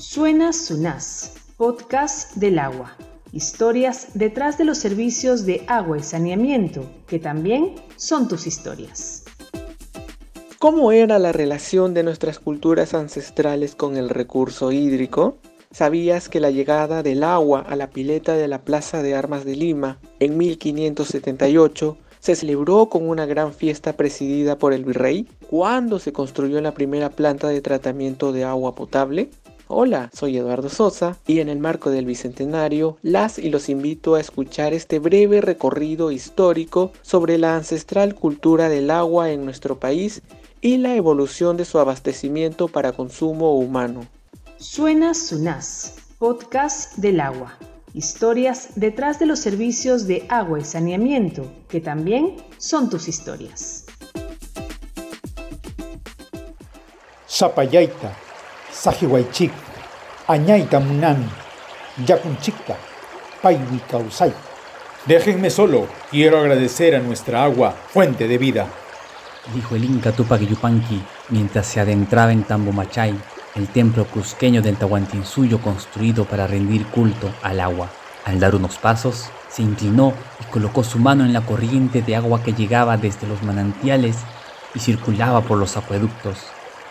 Suena Sunás, podcast del agua. Historias detrás de los servicios de agua y saneamiento, que también son tus historias. ¿Cómo era la relación de nuestras culturas ancestrales con el recurso hídrico? ¿Sabías que la llegada del agua a la pileta de la Plaza de Armas de Lima en 1578 se celebró con una gran fiesta presidida por el virrey? ¿Cuándo se construyó la primera planta de tratamiento de agua potable? Hola, soy Eduardo Sosa y en el marco del Bicentenario las y los invito a escuchar este breve recorrido histórico sobre la ancestral cultura del agua en nuestro país y la evolución de su abastecimiento para consumo humano. Suena Sunás, podcast del agua. Historias detrás de los servicios de agua y saneamiento, que también son tus historias. Zapayaita, Sajiwaichik, Añaita Munami, Kausai. Déjenme solo, quiero agradecer a nuestra agua, fuente de vida. Dijo el Inca Tupac Yupanqui mientras se adentraba en Tambomachay el templo cusqueño del Tahuantinsuyo construido para rendir culto al agua. Al dar unos pasos, se inclinó y colocó su mano en la corriente de agua que llegaba desde los manantiales y circulaba por los acueductos.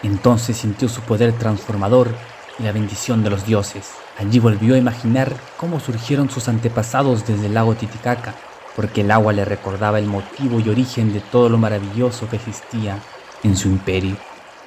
Entonces sintió su poder transformador y la bendición de los dioses. Allí volvió a imaginar cómo surgieron sus antepasados desde el lago Titicaca, porque el agua le recordaba el motivo y origen de todo lo maravilloso que existía en su imperio.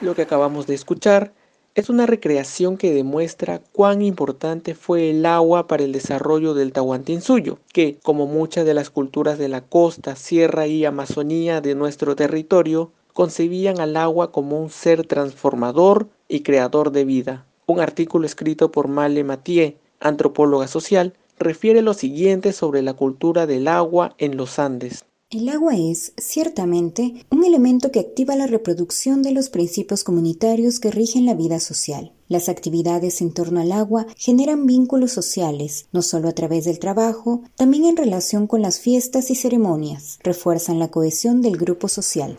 Lo que acabamos de escuchar es una recreación que demuestra cuán importante fue el agua para el desarrollo del Tahuantinsuyo, que, como muchas de las culturas de la costa, sierra y amazonía de nuestro territorio, concebían al agua como un ser transformador y creador de vida. Un artículo escrito por Male Mathieu, antropóloga social, refiere lo siguiente sobre la cultura del agua en los Andes. El agua es, ciertamente, un elemento que activa la reproducción de los principios comunitarios que rigen la vida social. Las actividades en torno al agua generan vínculos sociales, no solo a través del trabajo, también en relación con las fiestas y ceremonias, refuerzan la cohesión del grupo social.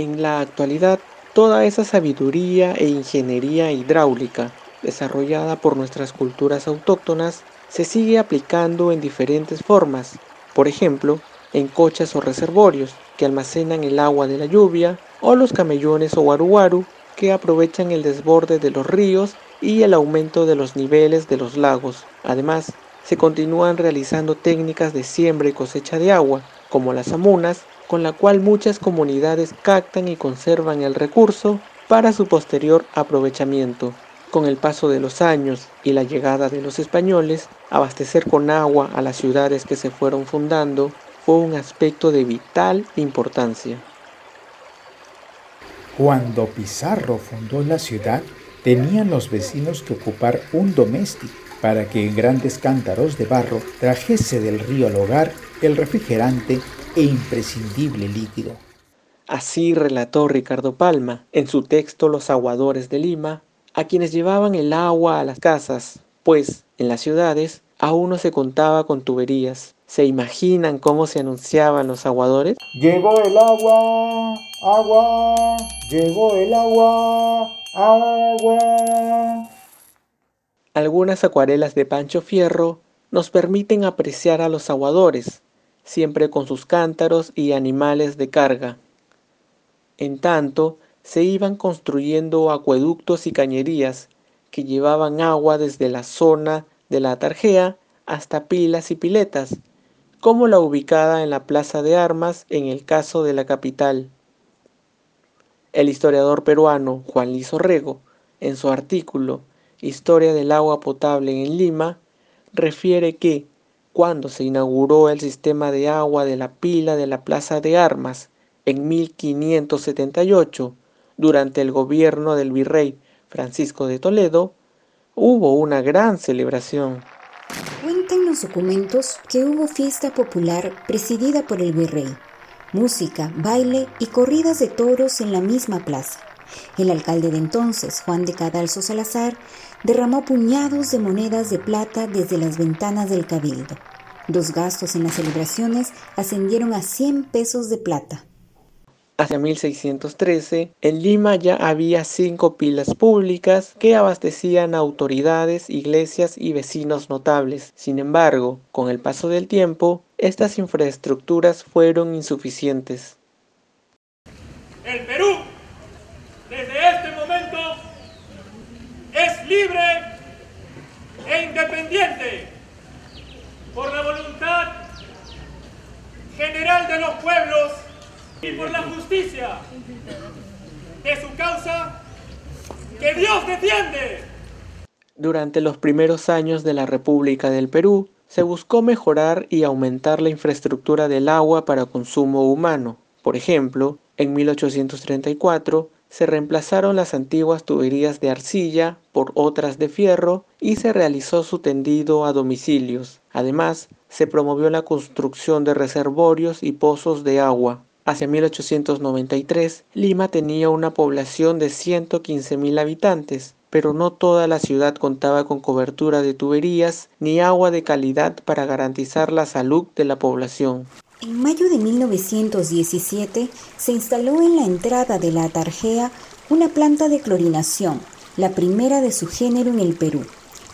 En la actualidad, toda esa sabiduría e ingeniería hidráulica desarrollada por nuestras culturas autóctonas se sigue aplicando en diferentes formas. Por ejemplo, en cochas o reservorios que almacenan el agua de la lluvia, o los camellones o guaruguaru que aprovechan el desborde de los ríos y el aumento de los niveles de los lagos. Además, se continúan realizando técnicas de siembra y cosecha de agua, como las amunas, con la cual muchas comunidades captan y conservan el recurso para su posterior aprovechamiento. Con el paso de los años y la llegada de los españoles, abastecer con agua a las ciudades que se fueron fundando fue un aspecto de vital importancia. Cuando Pizarro fundó la ciudad, tenían los vecinos que ocupar un doméstico para que en grandes cántaros de barro trajese del río al hogar el refrigerante e imprescindible líquido. Así relató Ricardo Palma en su texto Los aguadores de Lima, a quienes llevaban el agua a las casas, pues en las ciudades aún no se contaba con tuberías, ¿Se imaginan cómo se anunciaban los aguadores? Llegó el agua, agua, llegó el agua, agua. Algunas acuarelas de Pancho Fierro nos permiten apreciar a los aguadores, siempre con sus cántaros y animales de carga. En tanto, se iban construyendo acueductos y cañerías que llevaban agua desde la zona de la Tarjea hasta pilas y piletas, como la ubicada en la Plaza de Armas en el caso de la capital. El historiador peruano Juan Liz Orrego, en su artículo Historia del agua potable en Lima, refiere que cuando se inauguró el sistema de agua de la pila de la Plaza de Armas en 1578, durante el gobierno del virrey Francisco de Toledo, hubo una gran celebración los documentos que hubo fiesta popular presidida por el virrey, música, baile y corridas de toros en la misma plaza. El alcalde de entonces, Juan de Cadalso Salazar, derramó puñados de monedas de plata desde las ventanas del cabildo. Los gastos en las celebraciones ascendieron a 100 pesos de plata. Hacia 1613, en Lima ya había cinco pilas públicas que abastecían a autoridades, iglesias y vecinos notables. Sin embargo, con el paso del tiempo, estas infraestructuras fueron insuficientes. El Perú, desde este momento, es libre e por la voluntad general de los pueblos y por la justicia de su causa que Dios defiende. Durante los primeros años de la República del Perú, se buscó mejorar y aumentar la infraestructura del agua para consumo humano. Por ejemplo, en 1834 se reemplazaron las antiguas tuberías de arcilla por otras de fierro y se realizó su tendido a domicilios. Además, se promovió la construcción de reservorios y pozos de agua. Hacia 1893, Lima tenía una población de 115.000 habitantes, pero no toda la ciudad contaba con cobertura de tuberías ni agua de calidad para garantizar la salud de la población. En mayo de 1917 se instaló en la entrada de la Tarjea una planta de clorinación, la primera de su género en el Perú.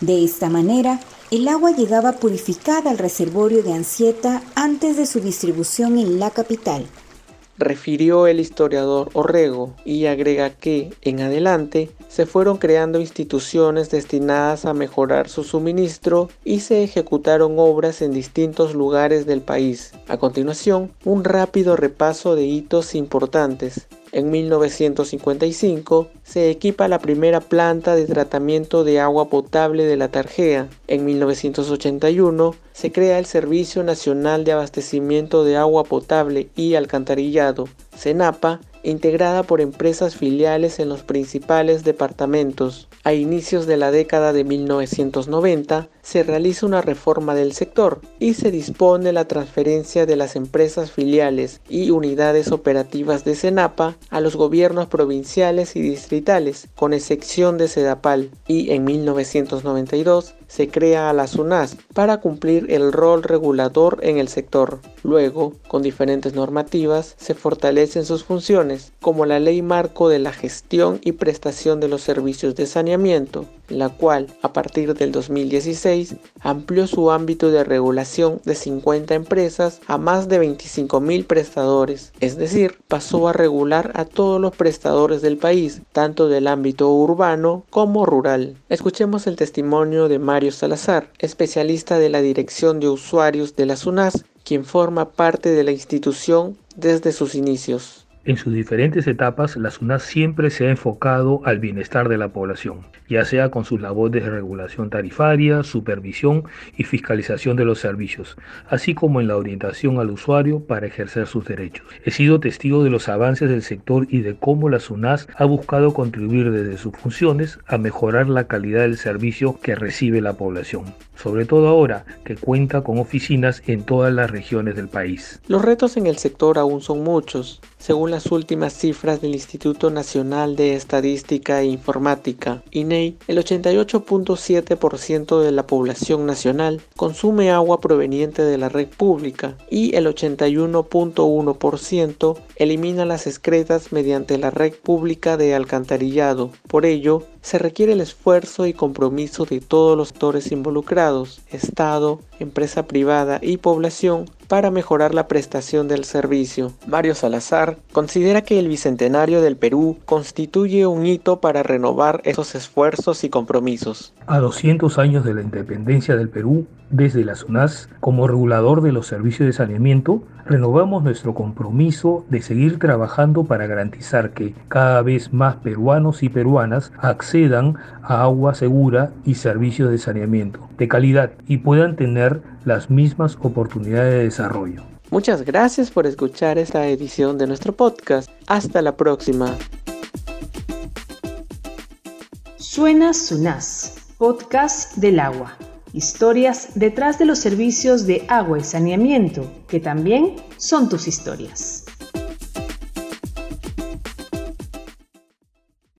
De esta manera, el agua llegaba purificada al reservorio de Ansieta antes de su distribución en la capital refirió el historiador Orrego y agrega que, en adelante, se fueron creando instituciones destinadas a mejorar su suministro y se ejecutaron obras en distintos lugares del país. A continuación, un rápido repaso de hitos importantes. En 1955 se equipa la primera planta de tratamiento de agua potable de la Tarjea. En 1981 se crea el Servicio Nacional de Abastecimiento de Agua Potable y Alcantarillado, CENAPA, integrada por empresas filiales en los principales departamentos. A inicios de la década de 1990 se realiza una reforma del sector y se dispone la transferencia de las empresas filiales y unidades operativas de Senapa a los gobiernos provinciales y distritales, con excepción de Sedapal, y en 1992 se crea a la SUNAS para cumplir el rol regulador en el sector. Luego, con diferentes normativas, se fortalecen sus funciones, como la Ley Marco de la Gestión y Prestación de los Servicios de Saneamiento, la cual, a partir del 2016, amplió su ámbito de regulación de 50 empresas a más de 25.000 prestadores, es decir, pasó a regular a todos los prestadores del país, tanto del ámbito urbano como rural. Escuchemos el testimonio de Mario Salazar, especialista de la Dirección de Usuarios de la SUNAS, quien forma parte de la institución desde sus inicios. En sus diferentes etapas, la SUNAS siempre se ha enfocado al bienestar de la población, ya sea con sus labores de regulación tarifaria, supervisión y fiscalización de los servicios, así como en la orientación al usuario para ejercer sus derechos. He sido testigo de los avances del sector y de cómo la SUNAS ha buscado contribuir desde sus funciones a mejorar la calidad del servicio que recibe la población, sobre todo ahora que cuenta con oficinas en todas las regiones del país. Los retos en el sector aún son muchos. Según las últimas cifras del Instituto Nacional de Estadística e Informática, INEI, el 88.7% de la población nacional consume agua proveniente de la red pública y el 81.1% elimina las excretas mediante la red pública de alcantarillado. Por ello, se requiere el esfuerzo y compromiso de todos los actores involucrados, Estado, empresa privada y población, para mejorar la prestación del servicio. Mario Salazar considera que el Bicentenario del Perú constituye un hito para renovar esos esfuerzos y compromisos. A 200 años de la independencia del Perú, desde la SUNAS, como regulador de los servicios de saneamiento, renovamos nuestro compromiso de seguir trabajando para garantizar que cada vez más peruanos y peruanas accedan a agua segura y servicios de saneamiento de calidad y puedan tener las mismas oportunidades de desarrollo. Muchas gracias por escuchar esta edición de nuestro podcast. Hasta la próxima. Suena Sunas, podcast del agua. Historias detrás de los servicios de agua y saneamiento, que también son tus historias.